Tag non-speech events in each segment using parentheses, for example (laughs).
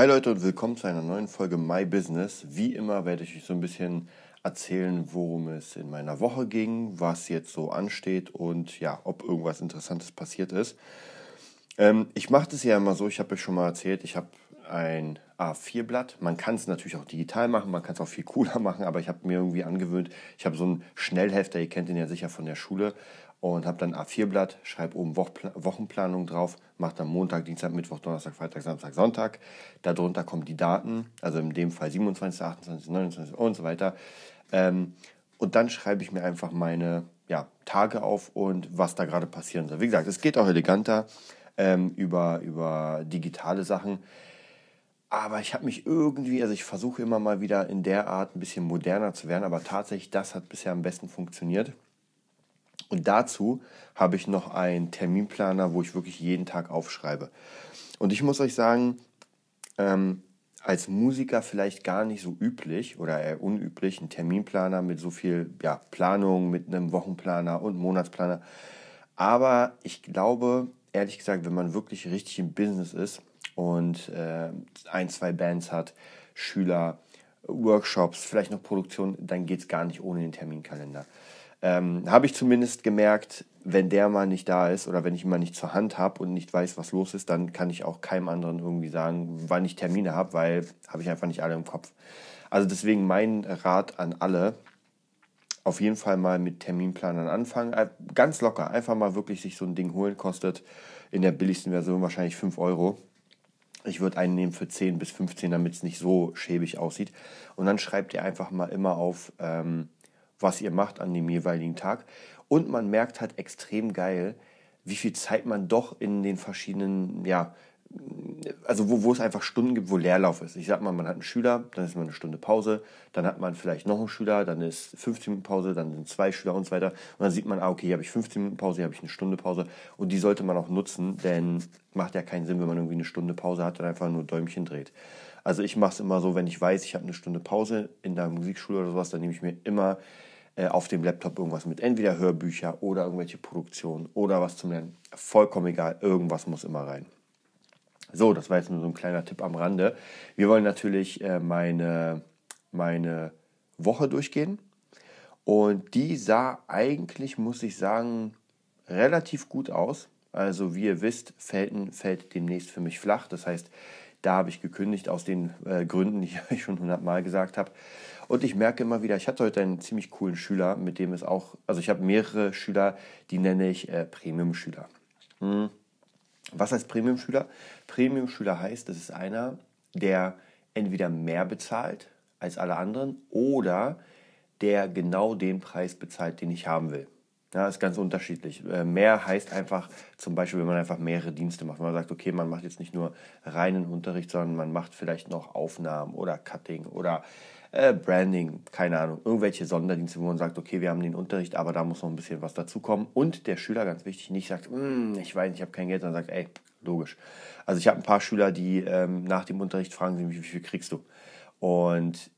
Hi Leute und willkommen zu einer neuen Folge My Business. Wie immer werde ich euch so ein bisschen erzählen, worum es in meiner Woche ging, was jetzt so ansteht und ja, ob irgendwas Interessantes passiert ist. Ähm, ich mache das ja immer so, ich habe euch schon mal erzählt, ich habe ein A4-Blatt. Man kann es natürlich auch digital machen, man kann es auch viel (laughs) cooler machen, aber ich habe mir irgendwie angewöhnt, ich habe so einen Schnellhefter, ihr kennt den ja sicher von der Schule, und habe dann A4-Blatt, schreibe oben Wochenplanung drauf, mache dann Montag, Dienstag, Mittwoch, Donnerstag, Freitag, Samstag, Sonntag. Darunter kommen die Daten, also in dem Fall 27, 28, 29 und so weiter. Ähm, und dann schreibe ich mir einfach meine ja, Tage auf und was da gerade passieren soll. Wie gesagt, es geht auch eleganter ähm, über, über digitale Sachen. Aber ich habe mich irgendwie, also ich versuche immer mal wieder in der Art ein bisschen moderner zu werden, aber tatsächlich, das hat bisher am besten funktioniert. Und dazu habe ich noch einen Terminplaner, wo ich wirklich jeden Tag aufschreibe. Und ich muss euch sagen, ähm, als Musiker vielleicht gar nicht so üblich oder eher unüblich, ein Terminplaner mit so viel ja, Planung, mit einem Wochenplaner und Monatsplaner. Aber ich glaube, ehrlich gesagt, wenn man wirklich richtig im Business ist und äh, ein, zwei Bands hat, Schüler, Workshops, vielleicht noch Produktion, dann geht es gar nicht ohne den Terminkalender. Ähm, habe ich zumindest gemerkt, wenn der mal nicht da ist oder wenn ich mal nicht zur Hand habe und nicht weiß, was los ist, dann kann ich auch keinem anderen irgendwie sagen, wann ich Termine habe, weil habe ich einfach nicht alle im Kopf. Also deswegen mein Rat an alle, auf jeden Fall mal mit Terminplanern anfangen. Ganz locker, einfach mal wirklich sich so ein Ding holen, kostet in der billigsten Version wahrscheinlich 5 Euro. Ich würde einen nehmen für 10 bis 15, damit es nicht so schäbig aussieht. Und dann schreibt ihr einfach mal immer auf, ähm, was ihr macht an dem jeweiligen Tag. Und man merkt halt extrem geil, wie viel Zeit man doch in den verschiedenen, ja, also wo, wo es einfach Stunden gibt, wo Leerlauf ist. Ich sag mal, man hat einen Schüler, dann ist man eine Stunde Pause, dann hat man vielleicht noch einen Schüler, dann ist 15 Minuten Pause, dann sind zwei Schüler und so weiter. Und dann sieht man, ah, okay, hier habe ich 15 Minuten Pause, hier habe ich eine Stunde Pause. Und die sollte man auch nutzen, denn macht ja keinen Sinn, wenn man irgendwie eine Stunde Pause hat und einfach nur Däumchen dreht. Also ich mache es immer so, wenn ich weiß, ich habe eine Stunde Pause in der Musikschule oder sowas, dann nehme ich mir immer auf dem Laptop irgendwas mit. Entweder Hörbücher oder irgendwelche Produktionen oder was zum Lernen. Vollkommen egal, irgendwas muss immer rein. So, das war jetzt nur so ein kleiner Tipp am Rande. Wir wollen natürlich äh, meine, meine Woche durchgehen. Und die sah eigentlich, muss ich sagen, relativ gut aus. Also wie ihr wisst, Felten fällt demnächst für mich flach. Das heißt, da habe ich gekündigt aus den äh, Gründen, die (laughs) ich euch schon hundertmal gesagt habe. Und ich merke immer wieder, ich hatte heute einen ziemlich coolen Schüler, mit dem es auch, also ich habe mehrere Schüler, die nenne ich äh, Premium-Schüler. Hm. Was heißt Premium-Schüler? Premium-Schüler heißt, das ist einer, der entweder mehr bezahlt als alle anderen oder der genau den Preis bezahlt, den ich haben will. Ja, ist ganz unterschiedlich. Äh, mehr heißt einfach zum Beispiel, wenn man einfach mehrere Dienste macht. Wenn man sagt, okay, man macht jetzt nicht nur reinen Unterricht, sondern man macht vielleicht noch Aufnahmen oder Cutting oder äh, Branding, keine Ahnung, irgendwelche Sonderdienste, wo man sagt, okay, wir haben den Unterricht, aber da muss noch ein bisschen was dazukommen. Und der Schüler, ganz wichtig, nicht sagt, mm, ich weiß, ich habe kein Geld, sondern sagt, ey, logisch. Also ich habe ein paar Schüler, die ähm, nach dem Unterricht fragen, wie viel kriegst du? Und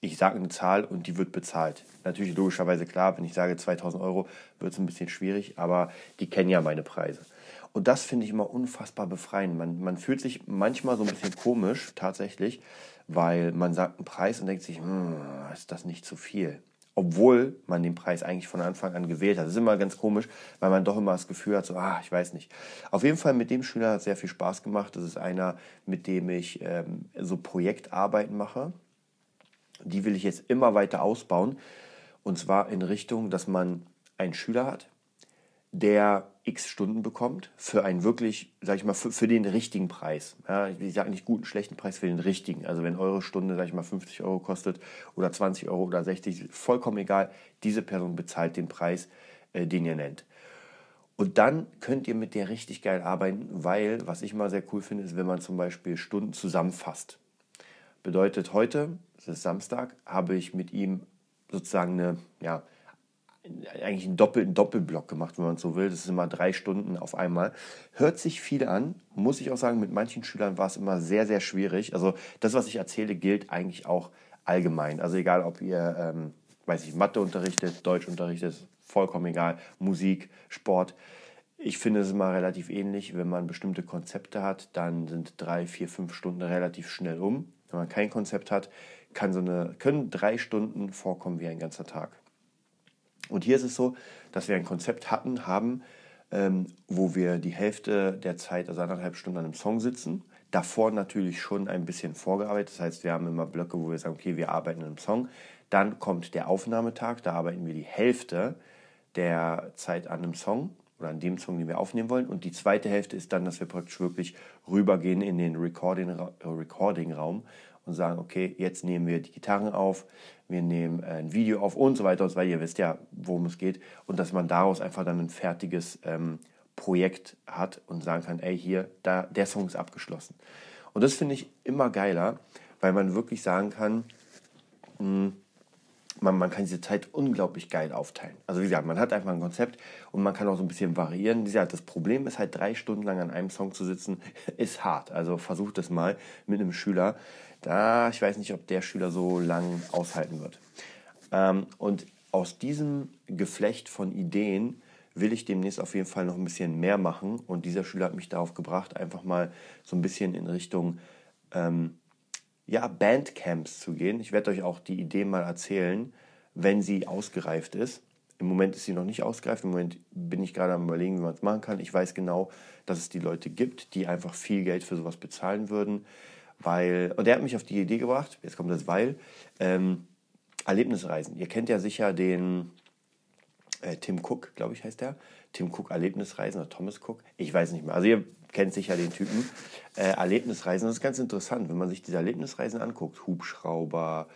ich sage eine Zahl und die wird bezahlt. Natürlich logischerweise klar, wenn ich sage 2000 Euro, wird es ein bisschen schwierig, aber die kennen ja meine Preise. Und das finde ich immer unfassbar befreiend. Man, man fühlt sich manchmal so ein bisschen komisch, tatsächlich, weil man sagt einen Preis und denkt sich, hm, ist das nicht zu viel? Obwohl man den Preis eigentlich von Anfang an gewählt hat. Das ist immer ganz komisch, weil man doch immer das Gefühl hat, so, ah, ich weiß nicht. Auf jeden Fall mit dem Schüler hat sehr viel Spaß gemacht. Das ist einer, mit dem ich ähm, so Projektarbeiten mache. Die will ich jetzt immer weiter ausbauen. Und zwar in Richtung, dass man einen Schüler hat, der x Stunden bekommt für einen wirklich, sag ich mal, für, für den richtigen Preis. Ja, ich sage nicht guten, schlechten Preis, für den richtigen. Also wenn eure Stunde, sag ich mal, 50 Euro kostet oder 20 Euro oder 60, vollkommen egal, diese Person bezahlt den Preis, äh, den ihr nennt. Und dann könnt ihr mit der richtig geil arbeiten, weil, was ich mal sehr cool finde, ist, wenn man zum Beispiel Stunden zusammenfasst. Bedeutet, heute, es ist Samstag, habe ich mit ihm sozusagen eine, ja, eigentlich einen, Doppel, einen Doppelblock gemacht, wenn man so will. Das ist immer drei Stunden auf einmal. Hört sich viel an, muss ich auch sagen, mit manchen Schülern war es immer sehr, sehr schwierig. Also das, was ich erzähle, gilt eigentlich auch allgemein. Also egal, ob ihr, ähm, weiß ich, Mathe unterrichtet, Deutsch unterrichtet, vollkommen egal, Musik, Sport Ich finde es immer relativ ähnlich, wenn man bestimmte Konzepte hat, dann sind drei, vier, fünf Stunden relativ schnell um. Wenn man kein Konzept hat, kann so eine, können drei Stunden vorkommen wie ein ganzer Tag. Und hier ist es so, dass wir ein Konzept hatten, haben, ähm, wo wir die Hälfte der Zeit, also anderthalb Stunden an einem Song sitzen. Davor natürlich schon ein bisschen vorgearbeitet. Das heißt, wir haben immer Blöcke, wo wir sagen, okay, wir arbeiten an einem Song. Dann kommt der Aufnahmetag, da arbeiten wir die Hälfte der Zeit an einem Song oder an dem Song, den wir aufnehmen wollen. Und die zweite Hälfte ist dann, dass wir praktisch wirklich rübergehen in den Recording-Raum Recording und sagen, okay, jetzt nehmen wir die Gitarren auf, wir nehmen ein Video auf und so weiter weiter. Ihr wisst ja, worum es geht. Und dass man daraus einfach dann ein fertiges ähm, Projekt hat und sagen kann, ey, hier, da, der Song ist abgeschlossen. Und das finde ich immer geiler, weil man wirklich sagen kann, mh, hm, man, man kann diese Zeit unglaublich geil aufteilen. Also wie gesagt, man hat einfach ein Konzept und man kann auch so ein bisschen variieren. Wie gesagt, das Problem ist halt, drei Stunden lang an einem Song zu sitzen, (laughs) ist hart. Also versucht das mal mit einem Schüler. Da, ich weiß nicht, ob der Schüler so lang aushalten wird. Ähm, und aus diesem Geflecht von Ideen will ich demnächst auf jeden Fall noch ein bisschen mehr machen. Und dieser Schüler hat mich darauf gebracht, einfach mal so ein bisschen in Richtung ähm, ja, Bandcamps zu gehen. Ich werde euch auch die Idee mal erzählen, wenn sie ausgereift ist. Im Moment ist sie noch nicht ausgereift. Im Moment bin ich gerade am Überlegen, wie man es machen kann. Ich weiß genau, dass es die Leute gibt, die einfach viel Geld für sowas bezahlen würden. Weil, und der hat mich auf die Idee gebracht, jetzt kommt das Weil, ähm, Erlebnisreisen. Ihr kennt ja sicher den äh, Tim Cook, glaube ich, heißt der. Tim Cook Erlebnisreisen oder Thomas Cook. Ich weiß nicht mehr. Also ihr kennt sicher den Typen. Äh, Erlebnisreisen, das ist ganz interessant, wenn man sich diese Erlebnisreisen anguckt. Hubschrauber,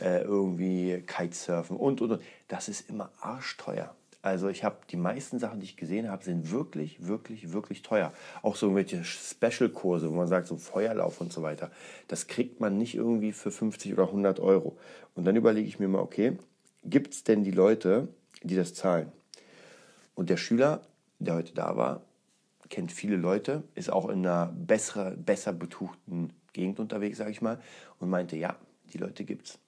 äh, irgendwie Kitesurfen und, und, und. Das ist immer arschteuer. Also ich habe die meisten Sachen, die ich gesehen habe, sind wirklich, wirklich, wirklich teuer. Auch so irgendwelche Special-Kurse, wo man sagt, so Feuerlauf und so weiter. Das kriegt man nicht irgendwie für 50 oder 100 Euro. Und dann überlege ich mir mal, okay, gibt es denn die Leute, die das zahlen? Und der Schüler, der heute da war, kennt viele Leute, ist auch in einer bessere, besser betuchten Gegend unterwegs, sage ich mal, und meinte, ja, die Leute gibt's.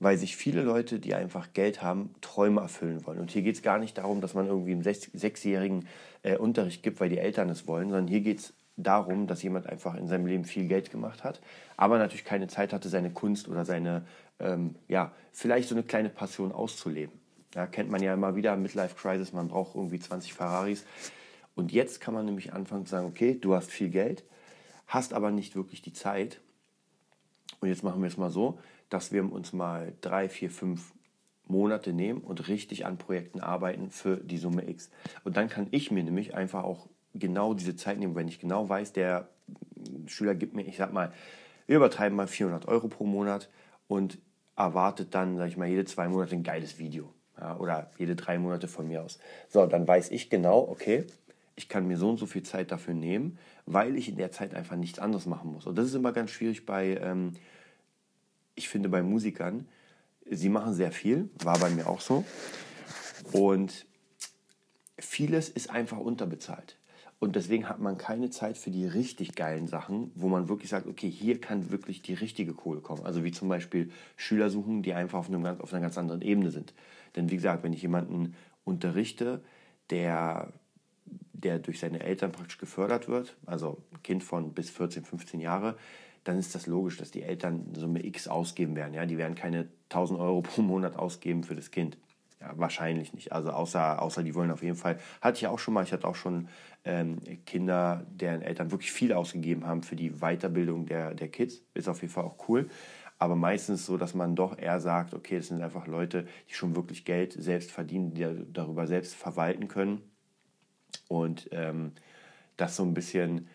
Weil sich viele Leute, die einfach Geld haben, Träume erfüllen wollen. Und hier geht es gar nicht darum, dass man irgendwie einen sechs, sechsjährigen äh, Unterricht gibt, weil die Eltern es wollen, sondern hier geht es darum, dass jemand einfach in seinem Leben viel Geld gemacht hat, aber natürlich keine Zeit hatte, seine Kunst oder seine, ähm, ja, vielleicht so eine kleine Passion auszuleben. Ja, kennt man ja immer wieder, Midlife Crisis, man braucht irgendwie 20 Ferraris. Und jetzt kann man nämlich anfangen zu sagen, okay, du hast viel Geld, hast aber nicht wirklich die Zeit. Und jetzt machen wir es mal so, dass wir uns mal drei, vier, fünf Monate nehmen und richtig an Projekten arbeiten für die Summe X. Und dann kann ich mir nämlich einfach auch genau diese Zeit nehmen, wenn ich genau weiß, der Schüler gibt mir, ich sag mal, wir übertreiben mal 400 Euro pro Monat und erwartet dann, sag ich mal, jede zwei Monate ein geiles Video. Ja, oder jede drei Monate von mir aus. So, dann weiß ich genau, okay, ich kann mir so und so viel Zeit dafür nehmen, weil ich in der Zeit einfach nichts anderes machen muss. Und das ist immer ganz schwierig bei, ähm, ich finde, bei Musikern. Sie machen sehr viel, war bei mir auch so. Und vieles ist einfach unterbezahlt. Und deswegen hat man keine Zeit für die richtig geilen Sachen, wo man wirklich sagt, okay, hier kann wirklich die richtige Kohle kommen. Also wie zum Beispiel Schüler suchen, die einfach auf, einem, auf einer ganz anderen Ebene sind. Denn wie gesagt, wenn ich jemanden unterrichte, der der durch seine Eltern praktisch gefördert wird, also ein Kind von bis 14, 15 Jahre, dann ist das logisch, dass die Eltern Summe X ausgeben werden. Ja? Die werden keine 1000 Euro pro Monat ausgeben für das Kind. Ja, wahrscheinlich nicht. Also außer, außer die wollen auf jeden Fall. Hatte ich auch schon mal. Ich hatte auch schon ähm, Kinder, deren Eltern wirklich viel ausgegeben haben für die Weiterbildung der, der Kids. Ist auf jeden Fall auch cool. Aber meistens so, dass man doch eher sagt, okay, das sind einfach Leute, die schon wirklich Geld selbst verdienen, die darüber selbst verwalten können und ähm, das so ein bisschen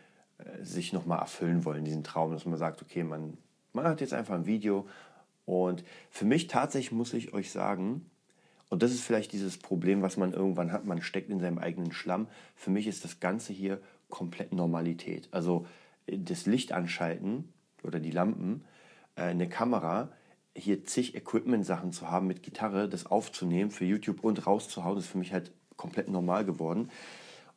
sich nochmal erfüllen wollen, diesen Traum, dass man sagt, okay, man, man hat jetzt einfach ein Video und für mich tatsächlich muss ich euch sagen, und das ist vielleicht dieses Problem, was man irgendwann hat, man steckt in seinem eigenen Schlamm. Für mich ist das Ganze hier komplett Normalität. Also äh, das Licht anschalten oder die Lampen, äh, eine Kamera, hier zig Equipment-Sachen zu haben mit Gitarre, das aufzunehmen für YouTube und rauszuhauen, ist für mich halt komplett normal geworden.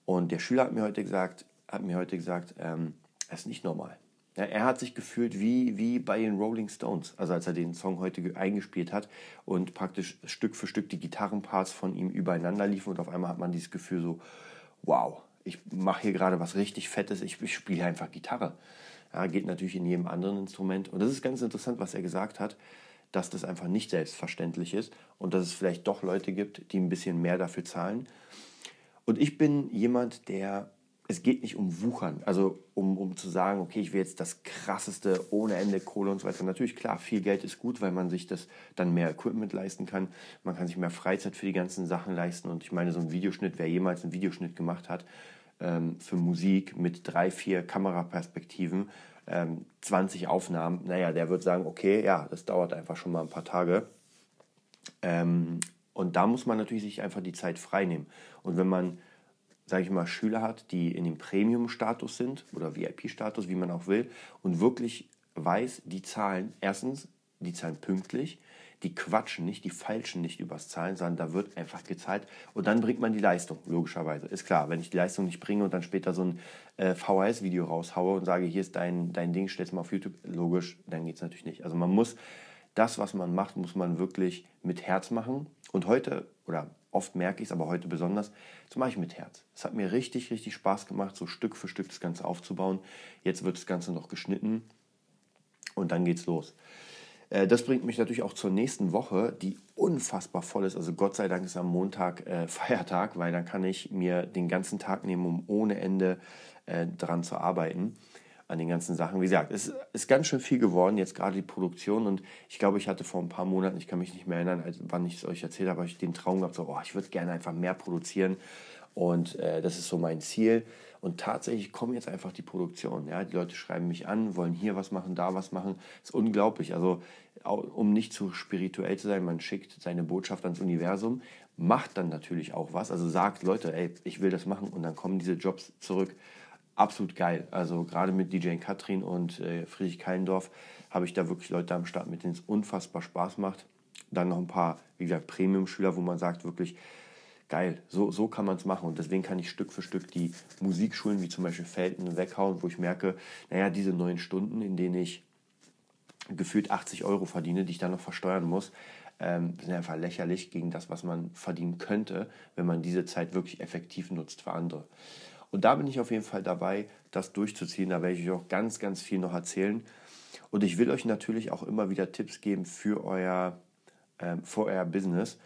Und der Schüler hat mir heute gesagt, hat mir heute gesagt, ähm, das ist nicht normal. Ja, er hat sich gefühlt wie, wie bei den Rolling Stones, also als er den Song heute eingespielt hat und praktisch Stück für Stück die Gitarrenparts von ihm übereinander liefen und auf einmal hat man dieses Gefühl so, wow, ich mache hier gerade was richtig Fettes, ich, ich spiele einfach Gitarre. Ja, geht natürlich in jedem anderen Instrument. Und das ist ganz interessant, was er gesagt hat, dass das einfach nicht selbstverständlich ist und dass es vielleicht doch Leute gibt, die ein bisschen mehr dafür zahlen. Und ich bin jemand, der, es geht nicht um Wuchern, also um, um zu sagen, okay, ich will jetzt das krasseste, ohne Ende Kohle und so weiter. Natürlich, klar, viel Geld ist gut, weil man sich das dann mehr Equipment leisten kann. Man kann sich mehr Freizeit für die ganzen Sachen leisten. Und ich meine, so ein Videoschnitt, wer jemals einen Videoschnitt gemacht hat, ähm, für Musik mit drei, vier Kameraperspektiven, ähm, 20 Aufnahmen, naja, der wird sagen, okay, ja, das dauert einfach schon mal ein paar Tage. Ähm, und da muss man natürlich sich einfach die Zeit frei nehmen. Und wenn man, sage ich mal, Schüler hat, die in dem Premium-Status sind oder VIP-Status, wie man auch will, und wirklich weiß, die zahlen erstens, die zahlen pünktlich, die quatschen nicht, die falschen nicht übers Zahlen, sondern da wird einfach gezahlt und dann bringt man die Leistung, logischerweise. Ist klar, wenn ich die Leistung nicht bringe und dann später so ein äh, VHS-Video raushaue und sage, hier ist dein, dein Ding, stell's mal auf YouTube, logisch, dann geht es natürlich nicht. Also man muss das, was man macht, muss man wirklich mit Herz machen. Und heute, oder oft merke ich es, aber heute besonders, das mache ich mit Herz. Es hat mir richtig, richtig Spaß gemacht, so Stück für Stück das Ganze aufzubauen. Jetzt wird das Ganze noch geschnitten und dann geht's los. Äh, das bringt mich natürlich auch zur nächsten Woche, die unfassbar voll ist. Also Gott sei Dank ist am Montag äh, (laughs) Feiertag, weil dann kann ich mir den ganzen Tag nehmen, um ohne Ende äh, dran zu arbeiten an den ganzen Sachen. Wie gesagt, es ist ganz schön viel geworden, jetzt gerade die Produktion. Und ich glaube, ich hatte vor ein paar Monaten, ich kann mich nicht mehr erinnern, als, wann ich es euch erzählt habe, habe ich den Traum gehabt, so, oh, ich würde gerne einfach mehr produzieren. Und äh, das ist so mein Ziel. Und tatsächlich kommen jetzt einfach die Produktionen. Ja? Die Leute schreiben mich an, wollen hier was machen, da was machen. Das ist unglaublich. Also, um nicht zu spirituell zu sein, man schickt seine Botschaft ans Universum, macht dann natürlich auch was. Also sagt, Leute, ey, ich will das machen. Und dann kommen diese Jobs zurück absolut geil. Also gerade mit DJ Katrin und äh, Friedrich Keilendorf habe ich da wirklich Leute am Start, mit denen es unfassbar Spaß macht. Dann noch ein paar, wie gesagt, Premium-Schüler, wo man sagt, wirklich geil, so, so kann man es machen. Und deswegen kann ich Stück für Stück die Musikschulen, wie zum Beispiel Felten, weghauen, wo ich merke, naja, diese neun Stunden, in denen ich gefühlt 80 Euro verdiene, die ich dann noch versteuern muss, ähm, sind einfach lächerlich gegen das, was man verdienen könnte, wenn man diese Zeit wirklich effektiv nutzt für andere. Und da bin ich auf jeden Fall dabei, das durchzuziehen. Da werde ich euch auch ganz, ganz viel noch erzählen. Und ich will euch natürlich auch immer wieder Tipps geben für euer, ähm, für euer Business.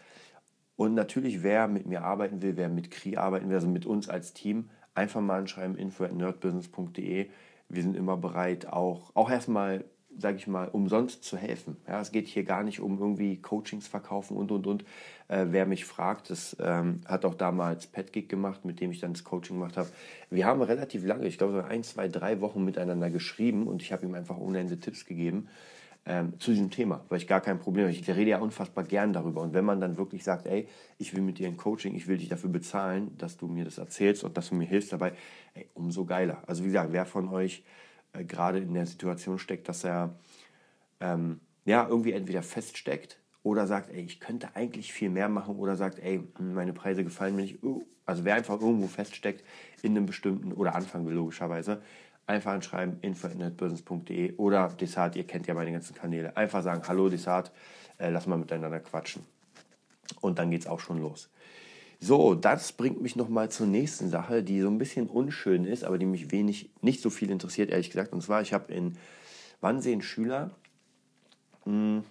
Und natürlich, wer mit mir arbeiten will, wer mit Kri arbeiten will, also mit uns als Team, einfach mal anschreiben, info at nerdbusiness.de. Wir sind immer bereit, auch, auch erstmal sage ich mal, umsonst zu helfen. Ja, es geht hier gar nicht um irgendwie Coachings verkaufen und, und, und. Äh, wer mich fragt, das ähm, hat auch damals PetGig gemacht, mit dem ich dann das Coaching gemacht habe. Wir haben relativ lange, ich glaube so ein, zwei, drei Wochen miteinander geschrieben und ich habe ihm einfach ohne Ende Tipps gegeben ähm, zu diesem Thema, weil ich gar kein Problem habe. Ich rede ja unfassbar gern darüber. Und wenn man dann wirklich sagt, ey, ich will mit dir ein Coaching, ich will dich dafür bezahlen, dass du mir das erzählst und dass du mir hilfst dabei, ey, umso geiler. Also wie gesagt, wer von euch äh, gerade in der Situation steckt, dass er ähm, ja irgendwie entweder feststeckt oder sagt, ey, ich könnte eigentlich viel mehr machen oder sagt, ey, meine Preise gefallen mir nicht. Oh, also wer einfach irgendwo feststeckt in einem bestimmten oder anfangen will logischerweise, einfach anschreiben info.netbusiness.de oder Desart, ihr kennt ja meine ganzen Kanäle. Einfach sagen, hallo Desart, äh, lass mal miteinander quatschen. Und dann geht es auch schon los. So, das bringt mich nochmal zur nächsten Sache, die so ein bisschen unschön ist, aber die mich wenig, nicht so viel interessiert, ehrlich gesagt. Und zwar, ich habe in Wannsee einen Schüler, hm,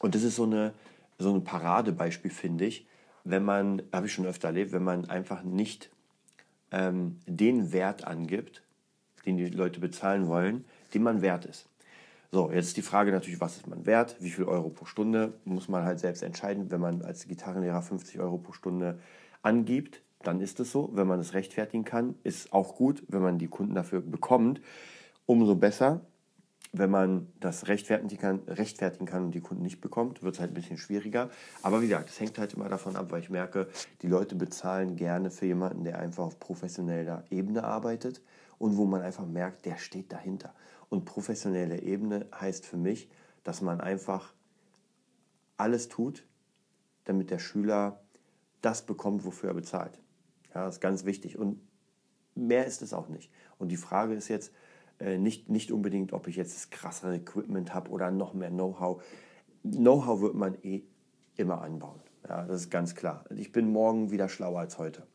und das ist so, eine, so ein Paradebeispiel, finde ich, wenn man, habe ich schon öfter erlebt, wenn man einfach nicht ähm, den Wert angibt, den die Leute bezahlen wollen, den man wert ist. So, jetzt ist die Frage natürlich, was ist man wert? Wie viel Euro pro Stunde? Muss man halt selbst entscheiden. Wenn man als Gitarrenlehrer 50 Euro pro Stunde angibt, dann ist es so. Wenn man es rechtfertigen kann, ist auch gut. Wenn man die Kunden dafür bekommt, umso besser. Wenn man das rechtfertigen kann, rechtfertigen kann und die Kunden nicht bekommt, wird es halt ein bisschen schwieriger. Aber wie gesagt, es hängt halt immer davon ab, weil ich merke, die Leute bezahlen gerne für jemanden, der einfach auf professioneller Ebene arbeitet und wo man einfach merkt, der steht dahinter. Und professionelle Ebene heißt für mich, dass man einfach alles tut, damit der Schüler das bekommt, wofür er bezahlt. Ja, das ist ganz wichtig. Und mehr ist es auch nicht. Und die Frage ist jetzt äh, nicht, nicht unbedingt, ob ich jetzt das krassere Equipment habe oder noch mehr Know-how. Know-how wird man eh immer anbauen. Ja, das ist ganz klar. Ich bin morgen wieder schlauer als heute.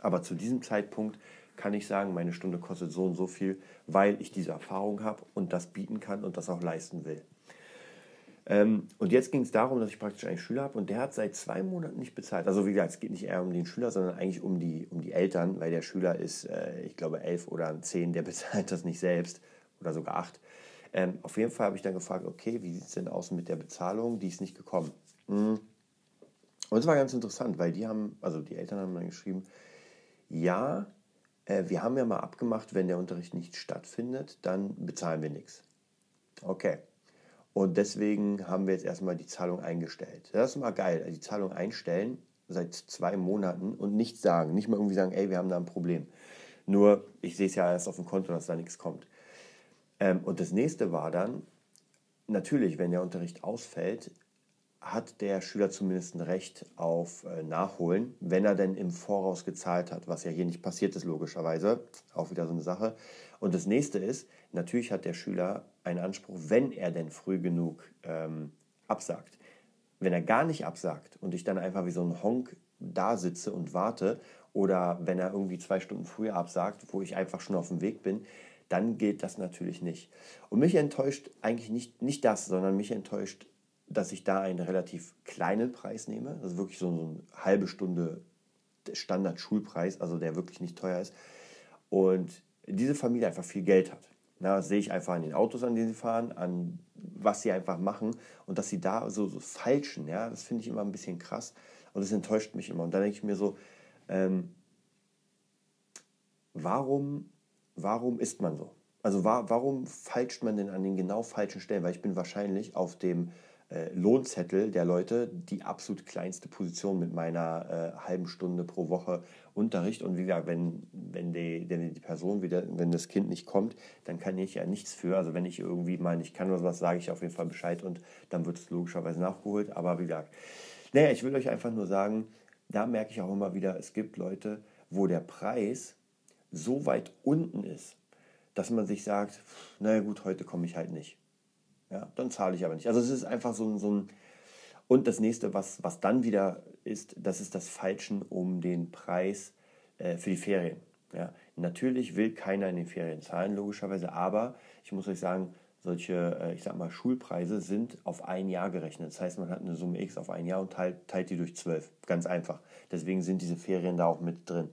Aber zu diesem Zeitpunkt kann ich sagen, meine Stunde kostet so und so viel, weil ich diese Erfahrung habe und das bieten kann und das auch leisten will. Ähm, und jetzt ging es darum, dass ich praktisch einen Schüler habe und der hat seit zwei Monaten nicht bezahlt. Also wie gesagt, es geht nicht eher um den Schüler, sondern eigentlich um die, um die Eltern, weil der Schüler ist, äh, ich glaube, elf oder zehn, der (laughs) bezahlt das nicht selbst oder sogar acht. Ähm, auf jeden Fall habe ich dann gefragt, okay, wie sieht es denn aus mit der Bezahlung? Die ist nicht gekommen. Mhm. Und es war ganz interessant, weil die haben, also die Eltern haben dann geschrieben, ja, äh, wir haben ja mal abgemacht, wenn der Unterricht nicht stattfindet, dann bezahlen wir nichts. Okay. Und deswegen haben wir jetzt erstmal die Zahlung eingestellt. Das ist mal geil, die Zahlung einstellen seit zwei Monaten und nichts sagen. Nicht mal irgendwie sagen, ey, wir haben da ein Problem. Nur, ich sehe es ja erst auf dem Konto, dass da nichts kommt. Ähm, und das nächste war dann, natürlich, wenn der Unterricht ausfällt, hat der Schüler zumindest ein Recht auf äh, Nachholen, wenn er denn im Voraus gezahlt hat, was ja hier nicht passiert ist, logischerweise. Auch wieder so eine Sache. Und das nächste ist, natürlich hat der Schüler einen Anspruch, wenn er denn früh genug ähm, absagt. Wenn er gar nicht absagt und ich dann einfach wie so ein Honk da sitze und warte, oder wenn er irgendwie zwei Stunden früher absagt, wo ich einfach schon auf dem Weg bin, dann geht das natürlich nicht. Und mich enttäuscht eigentlich nicht, nicht das, sondern mich enttäuscht dass ich da einen relativ kleinen Preis nehme, also wirklich so eine halbe Stunde Standard-Schulpreis, also der wirklich nicht teuer ist. Und diese Familie einfach viel Geld hat. Na, das sehe ich einfach an den Autos, an denen sie fahren, an was sie einfach machen und dass sie da so, so falschen, ja, das finde ich immer ein bisschen krass und das enttäuscht mich immer. Und dann denke ich mir so, ähm, warum, warum ist man so? Also war, warum falscht man denn an den genau falschen Stellen? Weil ich bin wahrscheinlich auf dem Lohnzettel der Leute die absolut kleinste Position mit meiner äh, halben Stunde pro Woche Unterricht. Und wie gesagt, wenn, wenn, die, wenn die Person wieder, wenn das Kind nicht kommt, dann kann ich ja nichts für. Also wenn ich irgendwie mal nicht kann oder sowas, sage ich auf jeden Fall Bescheid und dann wird es logischerweise nachgeholt. Aber wie gesagt, naja, ich will euch einfach nur sagen, da merke ich auch immer wieder, es gibt Leute, wo der Preis so weit unten ist, dass man sich sagt, naja gut, heute komme ich halt nicht. Ja, dann zahle ich aber nicht. Also es ist einfach so ein, so ein und das nächste, was, was dann wieder ist, das ist das Falschen um den Preis äh, für die Ferien. Ja, natürlich will keiner in den Ferien zahlen, logischerweise, aber ich muss euch sagen, solche, äh, ich sag mal, Schulpreise sind auf ein Jahr gerechnet. Das heißt, man hat eine Summe X auf ein Jahr und teilt, teilt die durch zwölf. Ganz einfach. Deswegen sind diese Ferien da auch mit drin.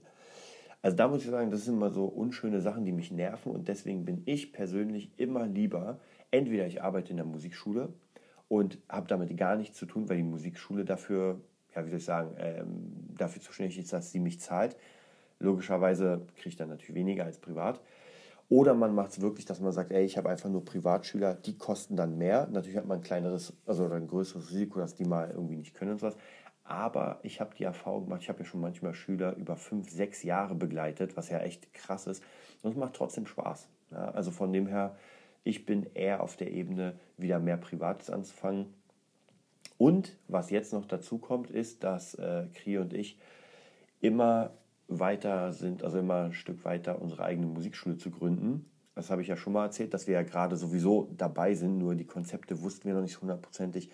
Also da muss ich sagen, das sind immer so unschöne Sachen, die mich nerven und deswegen bin ich persönlich immer lieber, entweder ich arbeite in der Musikschule und habe damit gar nichts zu tun, weil die Musikschule dafür, ja, wie soll ich sagen, ähm, dafür zuständig ist, dass sie mich zahlt. Logischerweise kriege ich dann natürlich weniger als privat. Oder man macht es wirklich, dass man sagt, ey, ich habe einfach nur Privatschüler, die kosten dann mehr. Natürlich hat man ein kleineres, also ein größeres Risiko, dass die mal irgendwie nicht können und sowas. Aber ich habe die Erfahrung gemacht, ich habe ja schon manchmal Schüler über fünf, sechs Jahre begleitet, was ja echt krass ist. Und es macht trotzdem Spaß. Ja, also von dem her, ich bin eher auf der Ebene, wieder mehr Privates anzufangen. Und was jetzt noch dazu kommt, ist, dass äh, Kri und ich immer weiter sind, also immer ein Stück weiter unsere eigene Musikschule zu gründen. Das habe ich ja schon mal erzählt, dass wir ja gerade sowieso dabei sind, nur die Konzepte wussten wir noch nicht hundertprozentig.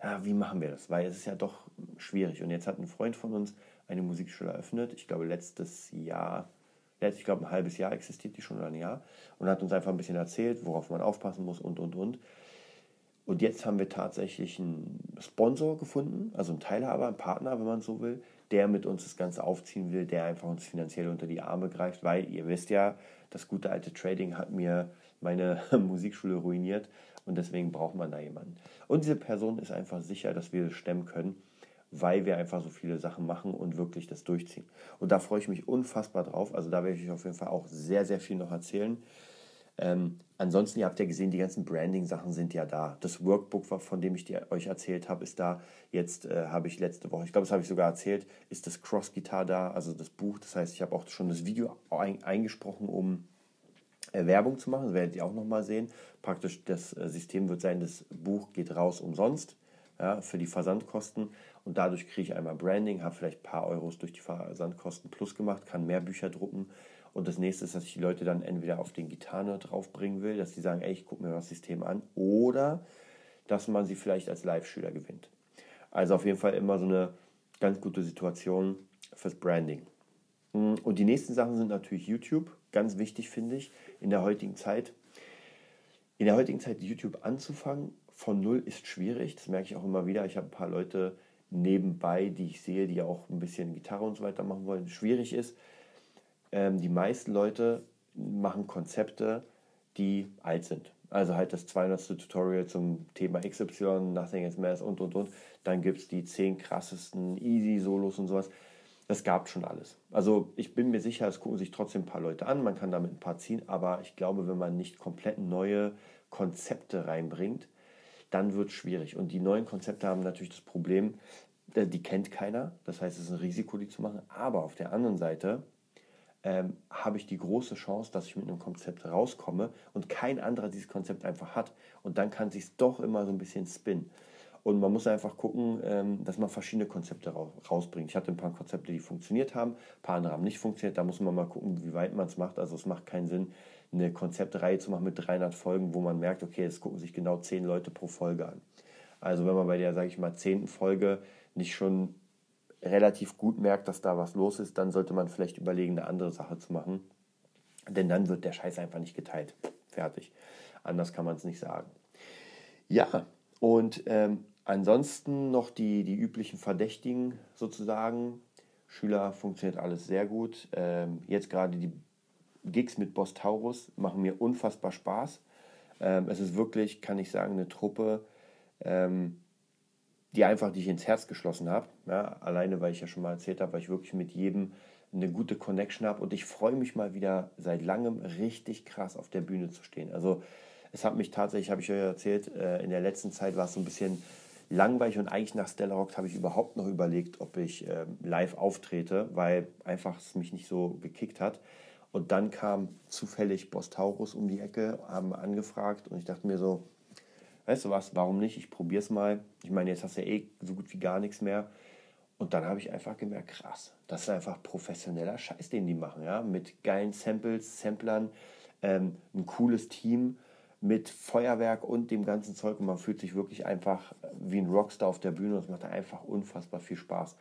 Äh, wie machen wir das? Weil es ist ja doch schwierig. Und jetzt hat ein Freund von uns eine Musikschule eröffnet, ich glaube letztes Jahr, jetzt, ich glaube, ein halbes Jahr existiert die schon oder ein Jahr und hat uns einfach ein bisschen erzählt, worauf man aufpassen muss und, und, und. Und jetzt haben wir tatsächlich einen Sponsor gefunden, also einen Teilhaber, einen Partner, wenn man so will, der mit uns das Ganze aufziehen will, der einfach uns finanziell unter die Arme greift, weil ihr wisst ja, das gute alte Trading hat mir meine (laughs) Musikschule ruiniert und deswegen braucht man da jemanden. Und diese Person ist einfach sicher, dass wir das stemmen können weil wir einfach so viele Sachen machen und wirklich das durchziehen. Und da freue ich mich unfassbar drauf. Also da werde ich auf jeden Fall auch sehr, sehr viel noch erzählen. Ähm, ansonsten, ihr habt ja gesehen, die ganzen Branding-Sachen sind ja da. Das Workbook, von dem ich dir, euch erzählt habe, ist da. Jetzt äh, habe ich letzte Woche, ich glaube, das habe ich sogar erzählt, ist das Cross-Guitar da, also das Buch. Das heißt, ich habe auch schon das Video ein, eingesprochen, um äh, Werbung zu machen. Das werdet ihr auch nochmal sehen. Praktisch das äh, System wird sein, das Buch geht raus umsonst ja, für die Versandkosten und dadurch kriege ich einmal Branding, habe vielleicht ein paar Euros durch die Versandkosten plus gemacht, kann mehr Bücher drucken und das nächste ist, dass ich die Leute dann entweder auf den Gitarre draufbringen will, dass sie sagen, ey, ich gucke mir das System an oder dass man sie vielleicht als Live-Schüler gewinnt. Also auf jeden Fall immer so eine ganz gute Situation fürs Branding. Und die nächsten Sachen sind natürlich YouTube. Ganz wichtig finde ich in der heutigen Zeit. In der heutigen Zeit YouTube anzufangen von null ist schwierig. Das merke ich auch immer wieder. Ich habe ein paar Leute nebenbei, die ich sehe, die auch ein bisschen Gitarre und so weiter machen wollen. Schwierig ist, ähm, die meisten Leute machen Konzepte, die alt sind. Also halt das 200. Tutorial zum Thema XY, Nothing is Mass und und und. Dann gibt es die 10 krassesten Easy-Solos und sowas. Das gab schon alles. Also ich bin mir sicher, es gucken sich trotzdem ein paar Leute an, man kann damit ein paar ziehen, aber ich glaube, wenn man nicht komplett neue Konzepte reinbringt, dann wird es schwierig. Und die neuen Konzepte haben natürlich das Problem, äh, die kennt keiner. Das heißt, es ist ein Risiko, die zu machen. Aber auf der anderen Seite ähm, habe ich die große Chance, dass ich mit einem Konzept rauskomme und kein anderer dieses Konzept einfach hat. Und dann kann sich doch immer so ein bisschen spinnen. Und man muss einfach gucken, ähm, dass man verschiedene Konzepte rausbringt. Ich hatte ein paar Konzepte, die funktioniert haben, ein paar andere haben nicht funktioniert. Da muss man mal gucken, wie weit man es macht. Also es macht keinen Sinn, eine Konzeptreihe zu machen mit 300 Folgen, wo man merkt, okay, es gucken sich genau 10 Leute pro Folge an. Also wenn man bei der, sage ich mal, 10. Folge nicht schon relativ gut merkt, dass da was los ist, dann sollte man vielleicht überlegen, eine andere Sache zu machen. Denn dann wird der Scheiß einfach nicht geteilt. Fertig. Anders kann man es nicht sagen. Ja, und ähm, ansonsten noch die, die üblichen Verdächtigen sozusagen. Schüler funktioniert alles sehr gut. Ähm, jetzt gerade die Gigs mit Boss Taurus machen mir unfassbar Spaß. Ähm, es ist wirklich, kann ich sagen, eine Truppe, ähm, die einfach, die ich ins Herz geschlossen habe. Ja, alleine, weil ich ja schon mal erzählt habe, weil ich wirklich mit jedem eine gute Connection habe und ich freue mich mal wieder seit langem richtig krass auf der Bühne zu stehen. Also es hat mich tatsächlich, habe ich euch erzählt, äh, in der letzten Zeit war es so ein bisschen langweilig und eigentlich nach Stella Rock habe ich überhaupt noch überlegt, ob ich ähm, live auftrete, weil einfach es mich nicht so gekickt hat. Und dann kam zufällig Boss Taurus um die Ecke, haben angefragt und ich dachte mir so, weißt du was, warum nicht? Ich probiere es mal. Ich meine, jetzt hast du ja eh so gut wie gar nichts mehr. Und dann habe ich einfach gemerkt, krass, das ist einfach professioneller Scheiß, den die machen, ja, mit geilen Samples, Samplern, ähm, ein cooles Team mit Feuerwerk und dem ganzen Zeug und man fühlt sich wirklich einfach wie ein Rockstar auf der Bühne und es macht einfach unfassbar viel Spaß.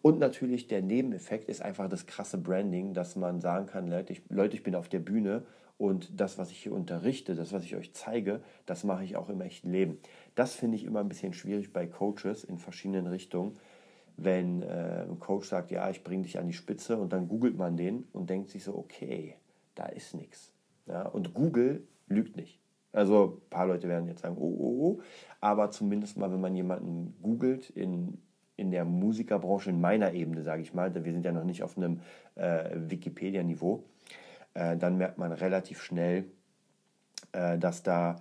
Und natürlich der Nebeneffekt ist einfach das krasse Branding, dass man sagen kann, Leute ich, Leute, ich bin auf der Bühne und das, was ich hier unterrichte, das, was ich euch zeige, das mache ich auch im echten Leben. Das finde ich immer ein bisschen schwierig bei Coaches in verschiedenen Richtungen. Wenn äh, ein Coach sagt, ja, ich bringe dich an die Spitze und dann googelt man den und denkt sich so, okay, da ist nichts. Ja, und Google lügt nicht. Also ein paar Leute werden jetzt sagen, oh, oh, oh, aber zumindest mal, wenn man jemanden googelt in in der Musikerbranche, in meiner Ebene, sage ich mal, wir sind ja noch nicht auf einem äh, Wikipedia-Niveau, äh, dann merkt man relativ schnell, äh, dass da,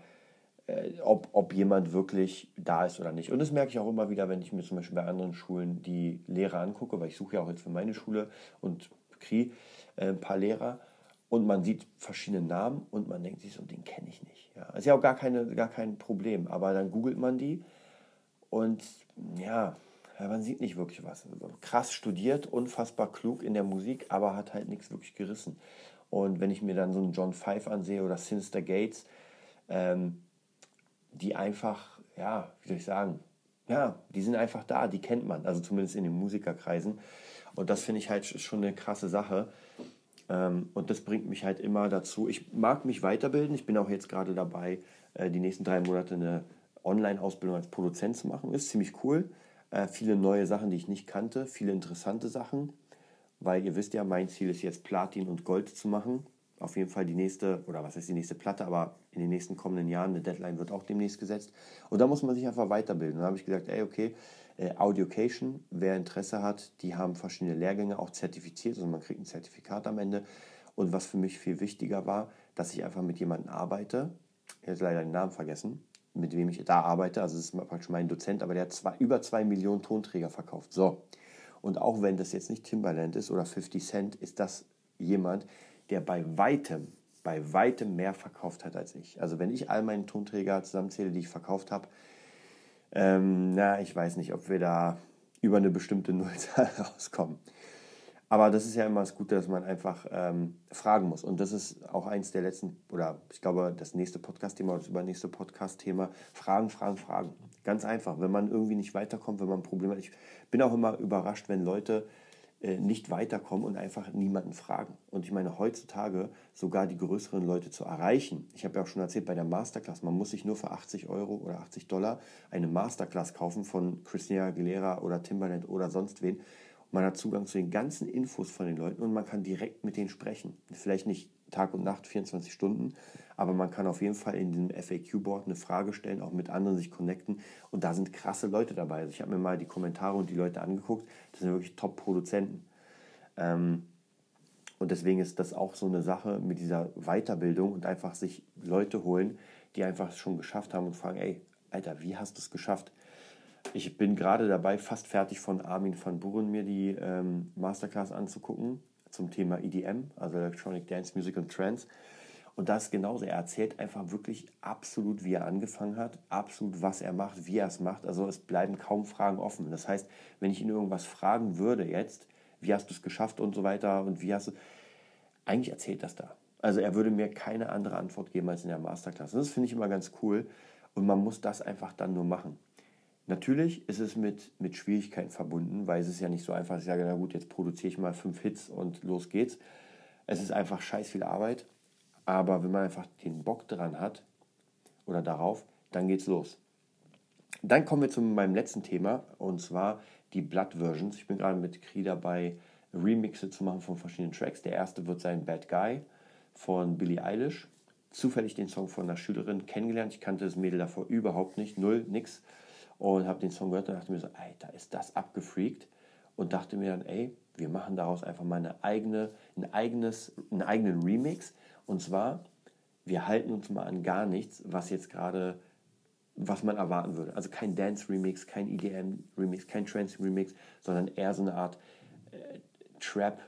äh, ob, ob jemand wirklich da ist oder nicht. Und das merke ich auch immer wieder, wenn ich mir zum Beispiel bei anderen Schulen die Lehrer angucke, weil ich suche ja auch jetzt für meine Schule und kriege äh, ein paar Lehrer und man sieht verschiedene Namen und man denkt sich so, den kenne ich nicht. Ja, ist ja auch gar, keine, gar kein Problem, aber dann googelt man die und ja, man sieht nicht wirklich was. Krass studiert, unfassbar klug in der Musik, aber hat halt nichts wirklich gerissen. Und wenn ich mir dann so einen John Five ansehe oder Sinister Gates, ähm, die einfach, ja, wie soll ich sagen, ja, die sind einfach da, die kennt man, also zumindest in den Musikerkreisen. Und das finde ich halt schon eine krasse Sache. Ähm, und das bringt mich halt immer dazu. Ich mag mich weiterbilden. Ich bin auch jetzt gerade dabei, äh, die nächsten drei Monate eine Online-Ausbildung als Produzent zu machen. Ist ziemlich cool. Äh, viele neue Sachen, die ich nicht kannte, viele interessante Sachen, weil ihr wisst ja, mein Ziel ist jetzt Platin und Gold zu machen. Auf jeden Fall die nächste, oder was heißt die nächste Platte, aber in den nächsten kommenden Jahren, eine Deadline wird auch demnächst gesetzt. Und da muss man sich einfach weiterbilden. Da habe ich gesagt, ey, okay, äh, Audiocation, wer Interesse hat, die haben verschiedene Lehrgänge auch zertifiziert, also man kriegt ein Zertifikat am Ende. Und was für mich viel wichtiger war, dass ich einfach mit jemandem arbeite, ich habe leider den Namen vergessen, mit wem ich da arbeite, also das ist praktisch mein Dozent, aber der hat zwei, über zwei Millionen Tonträger verkauft. So. Und auch wenn das jetzt nicht Timbaland ist oder 50 Cent, ist das jemand, der bei weitem, bei weitem mehr verkauft hat als ich. Also wenn ich all meine Tonträger zusammenzähle, die ich verkauft habe, ähm, na, ich weiß nicht, ob wir da über eine bestimmte (laughs) Nullzahl rauskommen. Aber das ist ja immer das Gute, dass man einfach ähm, fragen muss. Und das ist auch eins der letzten, oder ich glaube, das nächste Podcast-Thema oder das übernächste Podcast-Thema. Fragen, Fragen, Fragen. Ganz einfach. Wenn man irgendwie nicht weiterkommt, wenn man ein Problem hat. Ich bin auch immer überrascht, wenn Leute nicht weiterkommen und einfach niemanden fragen. Und ich meine, heutzutage sogar die größeren Leute zu erreichen. Ich habe ja auch schon erzählt bei der Masterclass, man muss sich nur für 80 Euro oder 80 Dollar eine Masterclass kaufen von Christina Aguilera oder Timbaland oder sonst wen. Man hat Zugang zu den ganzen Infos von den Leuten und man kann direkt mit denen sprechen. Vielleicht nicht Tag und Nacht, 24 Stunden, aber man kann auf jeden Fall in diesem FAQ-Board eine Frage stellen, auch mit anderen sich connecten und da sind krasse Leute dabei. Also ich habe mir mal die Kommentare und die Leute angeguckt, das sind wirklich Top-Produzenten. Ähm, und deswegen ist das auch so eine Sache mit dieser Weiterbildung und einfach sich Leute holen, die einfach schon geschafft haben und fragen, ey, Alter, wie hast du es geschafft? Ich bin gerade dabei, fast fertig von Armin van Buren mir die ähm, Masterclass anzugucken zum Thema EDM, also Electronic Dance Music and Trance. Und das genauso. Er erzählt einfach wirklich absolut, wie er angefangen hat, absolut, was er macht, wie er es macht. Also es bleiben kaum Fragen offen. Das heißt, wenn ich ihn irgendwas fragen würde jetzt, wie hast du es geschafft und so weiter und wie hast du, eigentlich erzählt das da. Also er würde mir keine andere Antwort geben als in der Masterclass. Das finde ich immer ganz cool und man muss das einfach dann nur machen. Natürlich ist es mit, mit Schwierigkeiten verbunden, weil es ist ja nicht so einfach, ich sage, na gut, jetzt produziere ich mal fünf Hits und los geht's. Es ist einfach scheiß viel Arbeit, aber wenn man einfach den Bock dran hat oder darauf, dann geht's los. Dann kommen wir zu meinem letzten Thema und zwar die Blood Versions. Ich bin gerade mit Kri dabei, Remixe zu machen von verschiedenen Tracks. Der erste wird sein Bad Guy von Billie Eilish. Zufällig den Song von einer Schülerin kennengelernt. Ich kannte das Mädel davor überhaupt nicht, null, nix und habe den Song gehört und dachte mir so, Alter, ist das abgefreakt und dachte mir dann, ey, wir machen daraus einfach mal eine eigene, ein eigenes, einen eigenen Remix und zwar, wir halten uns mal an gar nichts, was jetzt gerade, was man erwarten würde. Also kein Dance-Remix, kein EDM-Remix, kein Trance-Remix, sondern eher so eine Art äh, Trap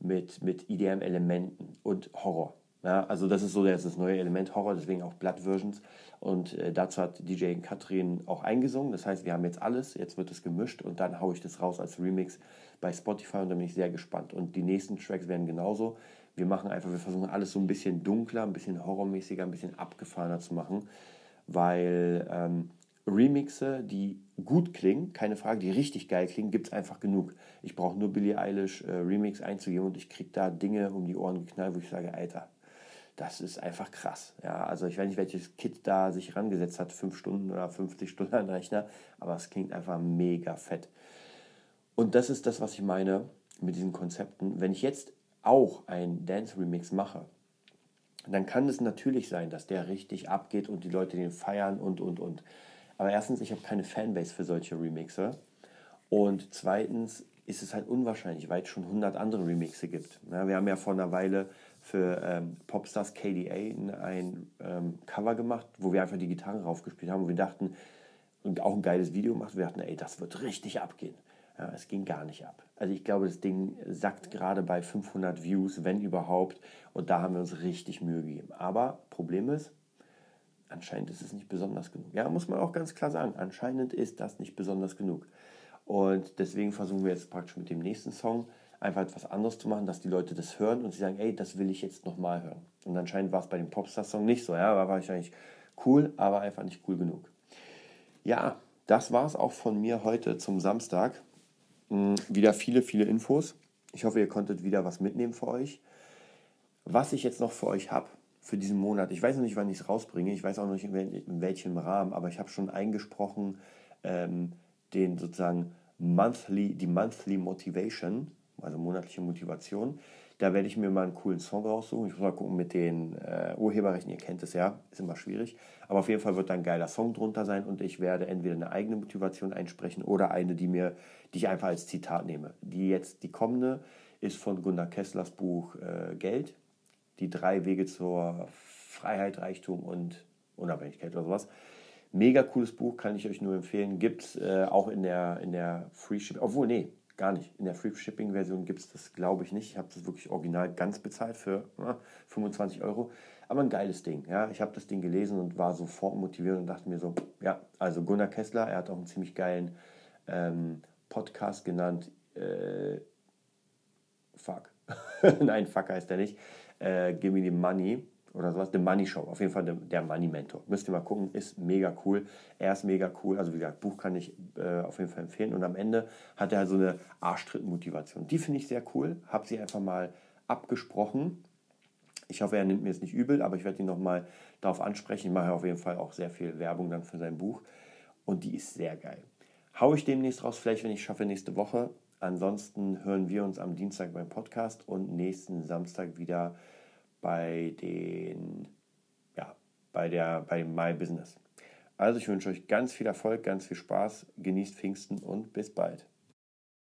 mit, mit EDM-Elementen und Horror. Ja, also das ist so das, das neue Element Horror, deswegen auch Blood Versions. Und äh, dazu hat DJ Katrin auch eingesungen. Das heißt, wir haben jetzt alles, jetzt wird es gemischt und dann haue ich das raus als Remix bei Spotify und da bin ich sehr gespannt. Und die nächsten Tracks werden genauso. Wir machen einfach, wir versuchen alles so ein bisschen dunkler, ein bisschen horrormäßiger, ein bisschen abgefahrener zu machen, weil ähm, Remixe, die gut klingen, keine Frage, die richtig geil klingen, gibt es einfach genug. Ich brauche nur Billie Eilish äh, Remix einzugeben und ich kriege da Dinge um die Ohren geknallt, wo ich sage, Alter, das ist einfach krass. Ja, also ich weiß nicht, welches Kit da sich rangesetzt hat, fünf Stunden oder 50 Stunden an Rechner, aber es klingt einfach mega fett. Und das ist das, was ich meine mit diesen Konzepten. Wenn ich jetzt auch ein Dance-Remix mache, dann kann es natürlich sein, dass der richtig abgeht und die Leute den feiern und, und, und. Aber erstens, ich habe keine Fanbase für solche Remixe. Und zweitens ist es halt unwahrscheinlich, weil es schon 100 andere Remixe gibt. Ja, wir haben ja vor einer Weile für ähm, Popstars KDA ein ähm, Cover gemacht, wo wir einfach die Gitarre raufgespielt haben und wir dachten, und auch ein geiles Video gemacht, wir dachten, ey, das wird richtig abgehen. Ja, es ging gar nicht ab. Also ich glaube, das Ding sackt gerade bei 500 Views, wenn überhaupt. Und da haben wir uns richtig Mühe gegeben. Aber Problem ist, anscheinend ist es nicht besonders genug. Ja, muss man auch ganz klar sagen. Anscheinend ist das nicht besonders genug. Und deswegen versuchen wir jetzt praktisch mit dem nächsten Song einfach etwas anderes zu machen, dass die Leute das hören und sie sagen, ey, das will ich jetzt nochmal hören. Und anscheinend war es bei dem Popstar-Song nicht so, ja, war wahrscheinlich cool, aber einfach nicht cool genug. Ja, das war es auch von mir heute zum Samstag. Hm, wieder viele, viele Infos. Ich hoffe, ihr konntet wieder was mitnehmen für euch. Was ich jetzt noch für euch habe, für diesen Monat, ich weiß noch nicht, wann ich es rausbringe, ich weiß auch noch nicht, in welchem Rahmen, aber ich habe schon eingesprochen, ähm, den sozusagen monthly, die Monthly Motivation also monatliche Motivation. Da werde ich mir mal einen coolen Song raussuchen. Ich muss mal gucken mit den äh, Urheberrechten, ihr kennt es ja, ist immer schwierig. Aber auf jeden Fall wird da ein geiler Song drunter sein und ich werde entweder eine eigene Motivation einsprechen oder eine, die mir, die ich einfach als Zitat nehme. Die jetzt, die kommende, ist von Gunnar Kesslers Buch äh, Geld. Die drei Wege zur Freiheit, Reichtum und Unabhängigkeit oder sowas. Mega cooles Buch, kann ich euch nur empfehlen. Gibt es äh, auch in der, in der Free Ship. Obwohl, nee, Gar nicht. In der Free Shipping Version gibt es das, glaube ich, nicht. Ich habe das wirklich original ganz bezahlt für ja, 25 Euro. Aber ein geiles Ding. Ja. Ich habe das Ding gelesen und war sofort motiviert und dachte mir so, ja, also Gunnar Kessler, er hat auch einen ziemlich geilen ähm, Podcast genannt. Äh, fuck. (laughs) Nein, fuck heißt er nicht. Äh, Give me the money oder sowas. The Money Show, auf jeden Fall der Money Mentor. Müsst ihr mal gucken, ist mega cool. Er ist mega cool. Also wie gesagt, Buch kann ich äh, auf jeden Fall empfehlen. Und am Ende hat er halt so eine Arschtritt-Motivation. Die finde ich sehr cool. Habe sie einfach mal abgesprochen. Ich hoffe, er nimmt mir es nicht übel, aber ich werde ihn nochmal darauf ansprechen. Ich mache auf jeden Fall auch sehr viel Werbung dann für sein Buch. Und die ist sehr geil. Hau ich demnächst raus, vielleicht wenn ich schaffe, nächste Woche. Ansonsten hören wir uns am Dienstag beim Podcast und nächsten Samstag wieder bei den, ja, bei der, bei My Business. Also ich wünsche euch ganz viel Erfolg, ganz viel Spaß, genießt Pfingsten und bis bald.